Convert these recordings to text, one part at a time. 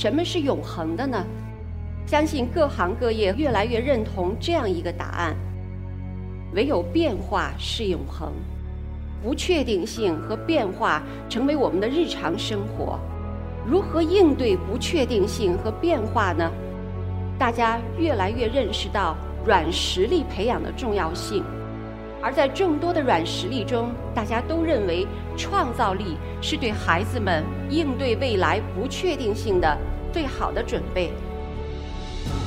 什么是永恒的呢？相信各行各业越来越认同这样一个答案：唯有变化是永恒。不确定性和变化成为我们的日常生活，如何应对不确定性和变化呢？大家越来越认识到软实力培养的重要性，而在众多的软实力中，大家都认为创造力是对孩子们应对未来不确定性的最好的准备。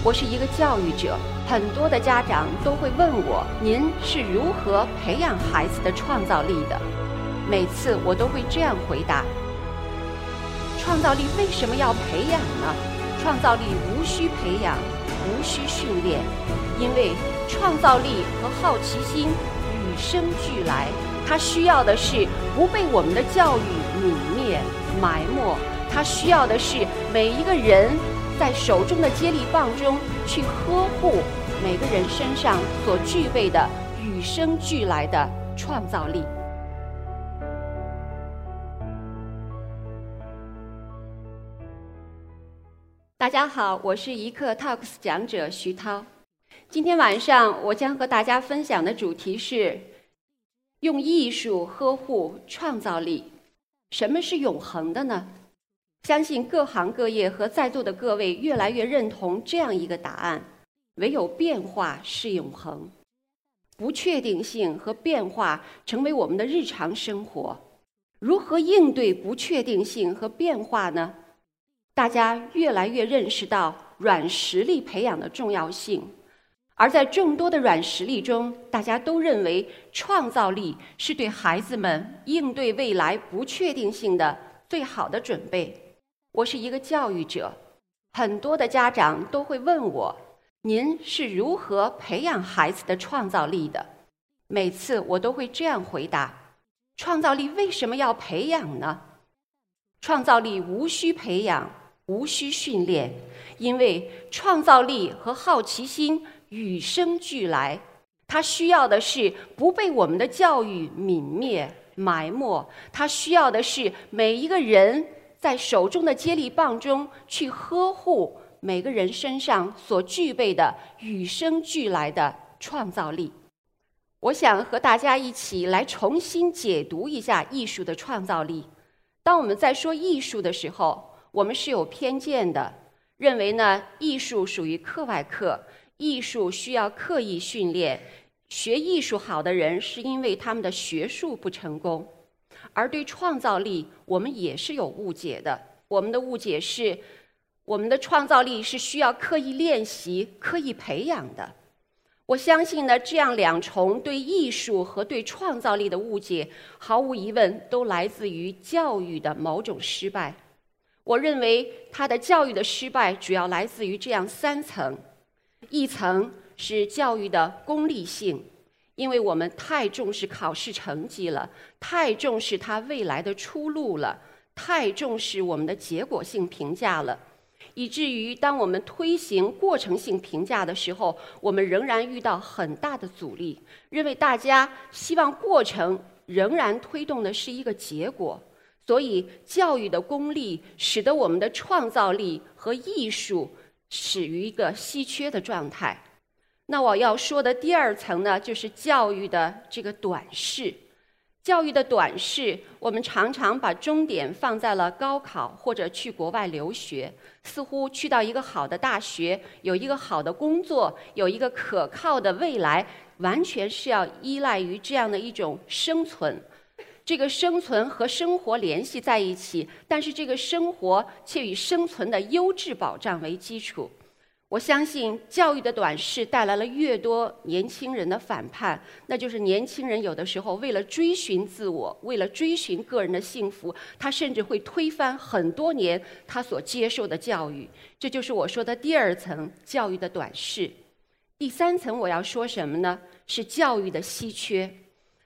我是一个教育者，很多的家长都会问我：“您是如何培养孩子的创造力的？”每次我都会这样回答：“创造力为什么要培养呢？创造力无需培养，无需训练，因为创造力和好奇心与生俱来。它需要的是不被我们的教育泯灭、埋没，他需要的是每一个人。”在手中的接力棒中去呵护每个人身上所具备的与生俱来的创造力。大家好，我是一课 Talks 讲者徐涛。今天晚上我将和大家分享的主题是用艺术呵护创造力。什么是永恒的呢？相信各行各业和在座的各位越来越认同这样一个答案：唯有变化是永恒。不确定性和变化成为我们的日常生活，如何应对不确定性和变化呢？大家越来越认识到软实力培养的重要性，而在众多的软实力中，大家都认为创造力是对孩子们应对未来不确定性的最好的准备。我是一个教育者，很多的家长都会问我：“您是如何培养孩子的创造力的？”每次我都会这样回答：“创造力为什么要培养呢？创造力无需培养，无需训练，因为创造力和好奇心与生俱来。它需要的是不被我们的教育泯灭、埋没，它需要的是每一个人。”在手中的接力棒中去呵护每个人身上所具备的与生俱来的创造力。我想和大家一起来重新解读一下艺术的创造力。当我们在说艺术的时候，我们是有偏见的，认为呢艺术属于课外课，艺术需要刻意训练，学艺术好的人是因为他们的学术不成功。而对创造力，我们也是有误解的。我们的误解是，我们的创造力是需要刻意练习、刻意培养的。我相信呢，这样两重对艺术和对创造力的误解，毫无疑问都来自于教育的某种失败。我认为，他的教育的失败主要来自于这样三层：一层是教育的功利性。因为我们太重视考试成绩了，太重视他未来的出路了，太重视我们的结果性评价了，以至于当我们推行过程性评价的时候，我们仍然遇到很大的阻力。认为大家希望过程仍然推动的是一个结果，所以教育的功利使得我们的创造力和艺术始于一个稀缺的状态。那我要说的第二层呢，就是教育的这个短视。教育的短视，我们常常把终点放在了高考或者去国外留学，似乎去到一个好的大学，有一个好的工作，有一个可靠的未来，完全是要依赖于这样的一种生存。这个生存和生活联系在一起，但是这个生活却以生存的优质保障为基础。我相信教育的短视带来了越多年轻人的反叛，那就是年轻人有的时候为了追寻自我，为了追寻个人的幸福，他甚至会推翻很多年他所接受的教育。这就是我说的第二层教育的短视。第三层我要说什么呢？是教育的稀缺。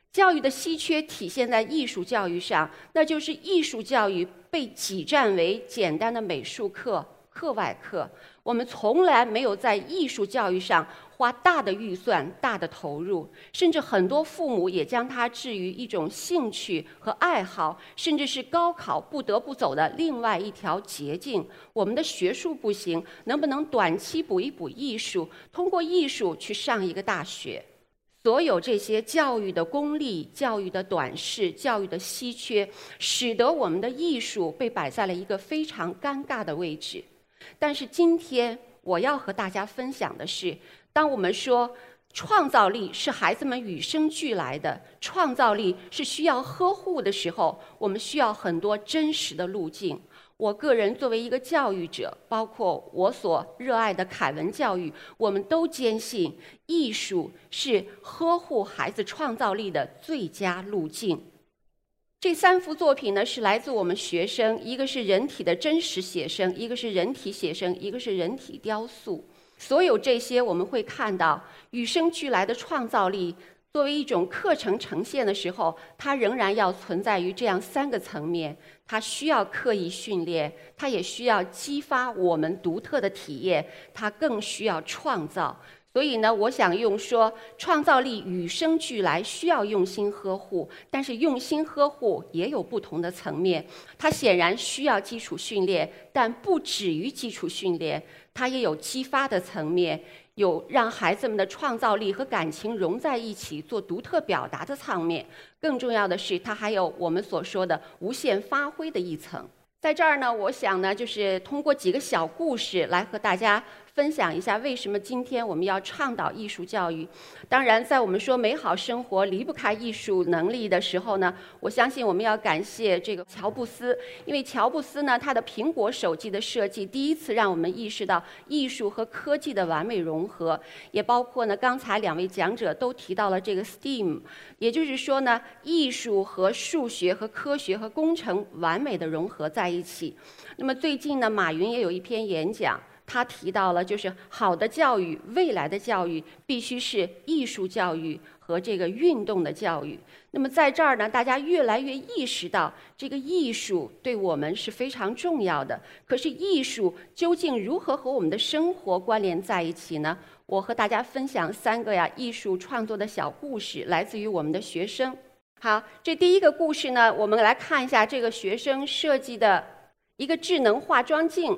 教育的稀缺体现在艺术教育上，那就是艺术教育被挤占为简单的美术课。课外课，我们从来没有在艺术教育上花大的预算、大的投入，甚至很多父母也将它置于一种兴趣和爱好，甚至是高考不得不走的另外一条捷径。我们的学术不行，能不能短期补一补艺术？通过艺术去上一个大学？所有这些教育的功利、教育的短视、教育的稀缺，使得我们的艺术被摆在了一个非常尴尬的位置。但是今天我要和大家分享的是，当我们说创造力是孩子们与生俱来的，创造力是需要呵护的时候，我们需要很多真实的路径。我个人作为一个教育者，包括我所热爱的凯文教育，我们都坚信艺术是呵护孩子创造力的最佳路径。这三幅作品呢，是来自我们学生，一个是人体的真实写生，一个是人体写生，一个是人体雕塑。所有这些，我们会看到与生俱来的创造力。作为一种课程呈现的时候，它仍然要存在于这样三个层面：它需要刻意训练，它也需要激发我们独特的体验，它更需要创造。所以呢，我想用说，创造力与生俱来，需要用心呵护。但是用心呵护也有不同的层面，它显然需要基础训练，但不止于基础训练，它也有激发的层面。有让孩子们的创造力和感情融在一起做独特表达的层面，更重要的是，它还有我们所说的无限发挥的一层。在这儿呢，我想呢，就是通过几个小故事来和大家。分享一下为什么今天我们要倡导艺术教育？当然，在我们说美好生活离不开艺术能力的时候呢，我相信我们要感谢这个乔布斯，因为乔布斯呢，他的苹果手机的设计第一次让我们意识到艺术和科技的完美融合，也包括呢，刚才两位讲者都提到了这个 STEAM，也就是说呢，艺术和数学和科学和工程完美的融合在一起。那么最近呢，马云也有一篇演讲。他提到了，就是好的教育，未来的教育必须是艺术教育和这个运动的教育。那么在这儿呢，大家越来越意识到，这个艺术对我们是非常重要的。可是艺术究竟如何和我们的生活关联在一起呢？我和大家分享三个呀艺术创作的小故事，来自于我们的学生。好，这第一个故事呢，我们来看一下这个学生设计的一个智能化妆镜。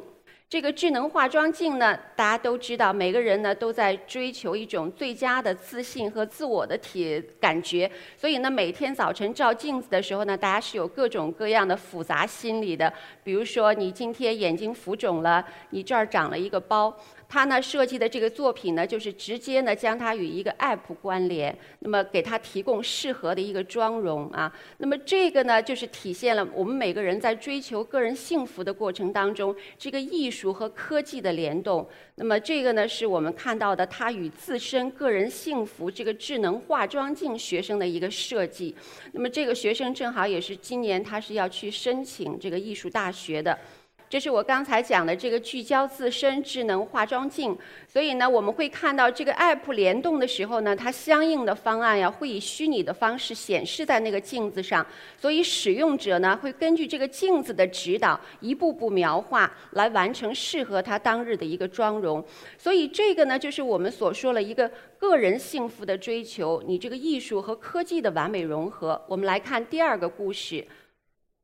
这个智能化妆镜呢，大家都知道，每个人呢都在追求一种最佳的自信和自我的体感觉，所以呢，每天早晨照镜子的时候呢，大家是有各种各样的复杂心理的。比如说，你今天眼睛浮肿了，你这儿长了一个包。他呢设计的这个作品呢，就是直接呢将它与一个 App 关联，那么给他提供适合的一个妆容啊。那么这个呢，就是体现了我们每个人在追求个人幸福的过程当中，这个艺术和科技的联动。那么这个呢，是我们看到的他与自身个人幸福这个智能化妆镜学生的一个设计。那么这个学生正好也是今年他是要去申请这个艺术大学的。这是我刚才讲的这个聚焦自身智能化妆镜，所以呢，我们会看到这个 app 联动的时候呢，它相应的方案呀会以虚拟的方式显示在那个镜子上，所以使用者呢会根据这个镜子的指导，一步步描画来完成适合他当日的一个妆容。所以这个呢，就是我们所说了一个个人幸福的追求，你这个艺术和科技的完美融合。我们来看第二个故事。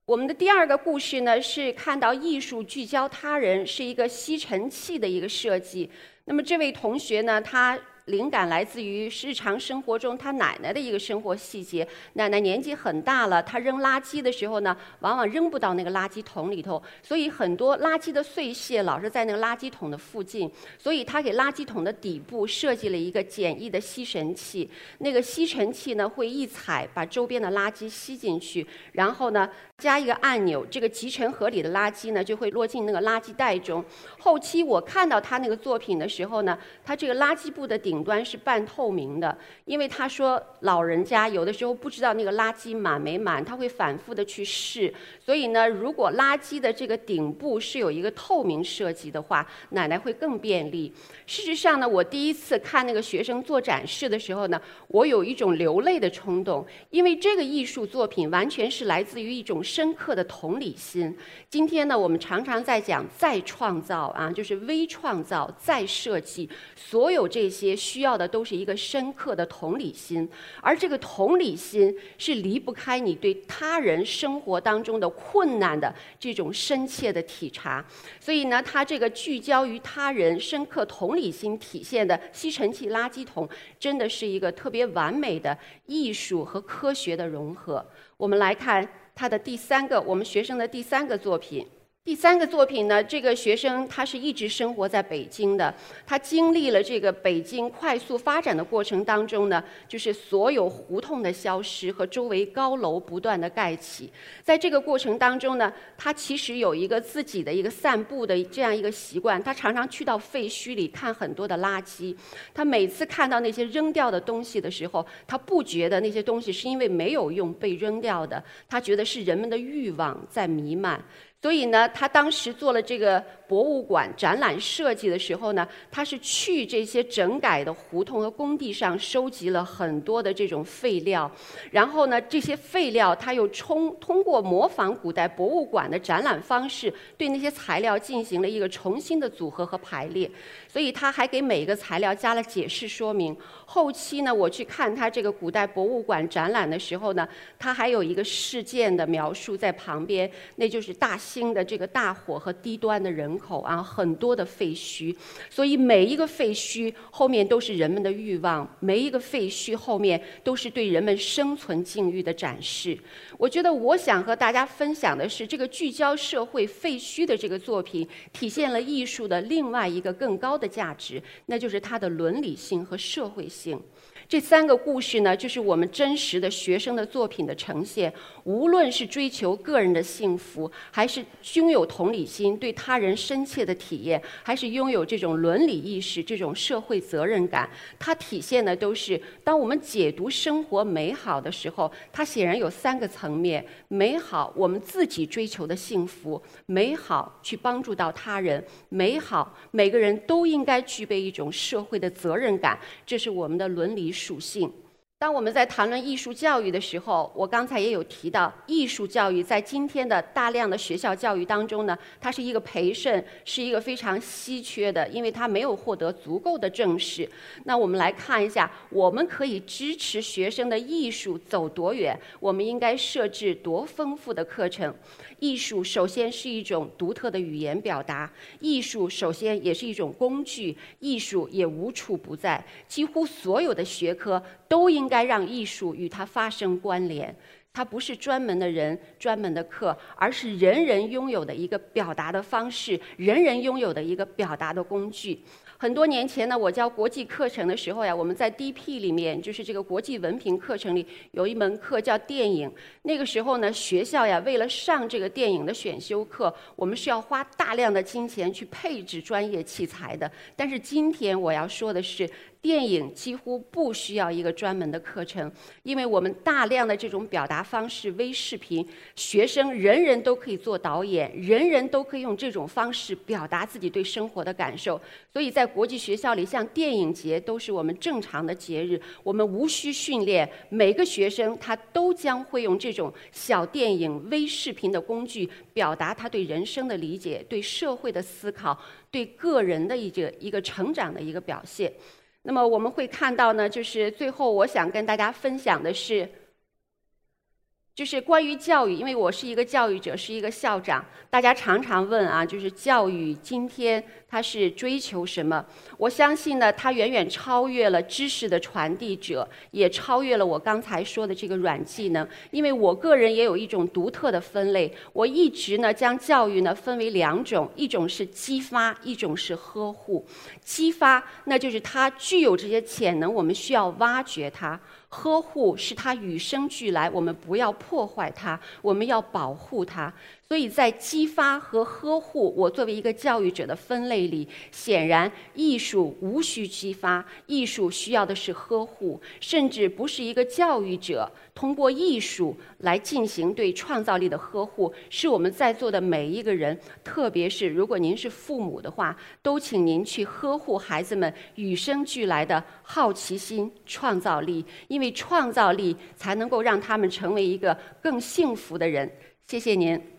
我们的第二个故事呢，是看到艺术聚焦他人，是一个吸尘器的一个设计。那么这位同学呢，他。灵感来自于日常生活中他奶奶的一个生活细节。奶奶年纪很大了，她扔垃圾的时候呢，往往扔不到那个垃圾桶里头，所以很多垃圾的碎屑老是在那个垃圾桶的附近。所以他给垃圾桶的底部设计了一个简易的吸尘器。那个吸尘器呢，会一踩把周边的垃圾吸进去，然后呢加一个按钮，这个集成盒里的垃圾呢就会落进那个垃圾袋中。后期我看到他那个作品的时候呢，他这个垃圾布的顶。端是半透明的，因为他说老人家有的时候不知道那个垃圾满没满，他会反复的去试。所以呢，如果垃圾的这个顶部是有一个透明设计的话，奶奶会更便利。事实上呢，我第一次看那个学生做展示的时候呢，我有一种流泪的冲动，因为这个艺术作品完全是来自于一种深刻的同理心。今天呢，我们常常在讲再创造啊，就是微创造、再设计，所有这些需要的都是一个深刻的同理心。而这个同理心是离不开你对他人生活当中的困难的这种深切的体察。所以呢，它这个聚焦于他人、深刻同理心体现的吸尘器、垃圾桶，真的是一个特别完美的艺术和科学的融合。我们来看他的第三个，我们学生的第三个作品。第三个作品呢，这个学生他是一直生活在北京的，他经历了这个北京快速发展的过程当中呢，就是所有胡同的消失和周围高楼不断的盖起，在这个过程当中呢，他其实有一个自己的一个散步的这样一个习惯，他常常去到废墟里看很多的垃圾，他每次看到那些扔掉的东西的时候，他不觉得那些东西是因为没有用被扔掉的，他觉得是人们的欲望在弥漫。所以呢，他当时做了这个博物馆展览设计的时候呢，他是去这些整改的胡同和工地上收集了很多的这种废料，然后呢，这些废料他又冲通过模仿古代博物馆的展览方式，对那些材料进行了一个重新的组合和排列。所以他还给每一个材料加了解释说明。后期呢，我去看他这个古代博物馆展览的时候呢，他还有一个事件的描述在旁边，那就是大。兴的这个大火和低端的人口啊，很多的废墟，所以每一个废墟后面都是人们的欲望，每一个废墟后面都是对人们生存境遇的展示。我觉得我想和大家分享的是，这个聚焦社会废墟的这个作品，体现了艺术的另外一个更高的价值，那就是它的伦理性和社会性。这三个故事呢，就是我们真实的学生的作品的呈现。无论是追求个人的幸福，还是胸有同理心、对他人深切的体验，还是拥有这种伦理意识、这种社会责任感，它体现的都是：当我们解读生活美好的时候，它显然有三个层面：美好，我们自己追求的幸福；美好，去帮助到他人；美好，每个人都应该具备一种社会的责任感。这是我们的伦理。属性。当我们在谈论艺术教育的时候，我刚才也有提到，艺术教育在今天的大量的学校教育当中呢，它是一个培训，是一个非常稀缺的，因为它没有获得足够的正视。那我们来看一下，我们可以支持学生的艺术走多远？我们应该设置多丰富的课程？艺术首先是一种独特的语言表达，艺术首先也是一种工具，艺术也无处不在，几乎所有的学科都应应该让艺术与它发生关联。它不是专门的人、专门的课，而是人人拥有的一个表达的方式，人人拥有的一个表达的工具。很多年前呢，我教国际课程的时候呀，我们在 DP 里面，就是这个国际文凭课程里，有一门课叫电影。那个时候呢，学校呀，为了上这个电影的选修课，我们是要花大量的金钱去配置专业器材的。但是今天我要说的是。电影几乎不需要一个专门的课程，因为我们大量的这种表达方式微视频，学生人人都可以做导演，人人都可以用这种方式表达自己对生活的感受。所以在国际学校里，像电影节都是我们正常的节日，我们无需训练，每个学生他都将会用这种小电影微视频的工具，表达他对人生的理解、对社会的思考、对个人的一个一个成长的一个表现。那么我们会看到呢，就是最后我想跟大家分享的是。就是关于教育，因为我是一个教育者，是一个校长。大家常常问啊，就是教育今天它是追求什么？我相信呢，它远远超越了知识的传递者，也超越了我刚才说的这个软技能。因为我个人也有一种独特的分类，我一直呢将教育呢分为两种，一种是激发，一种是呵护。激发，那就是它具有这些潜能，我们需要挖掘它。呵护是它与生俱来，我们不要破坏它，我们要保护它。所以在激发和呵护，我作为一个教育者的分类里，显然艺术无需激发，艺术需要的是呵护，甚至不是一个教育者通过艺术来进行对创造力的呵护，是我们在座的每一个人，特别是如果您是父母的话，都请您去呵护孩子们与生俱来的好奇心、创造力，因为创造力才能够让他们成为一个更幸福的人。谢谢您。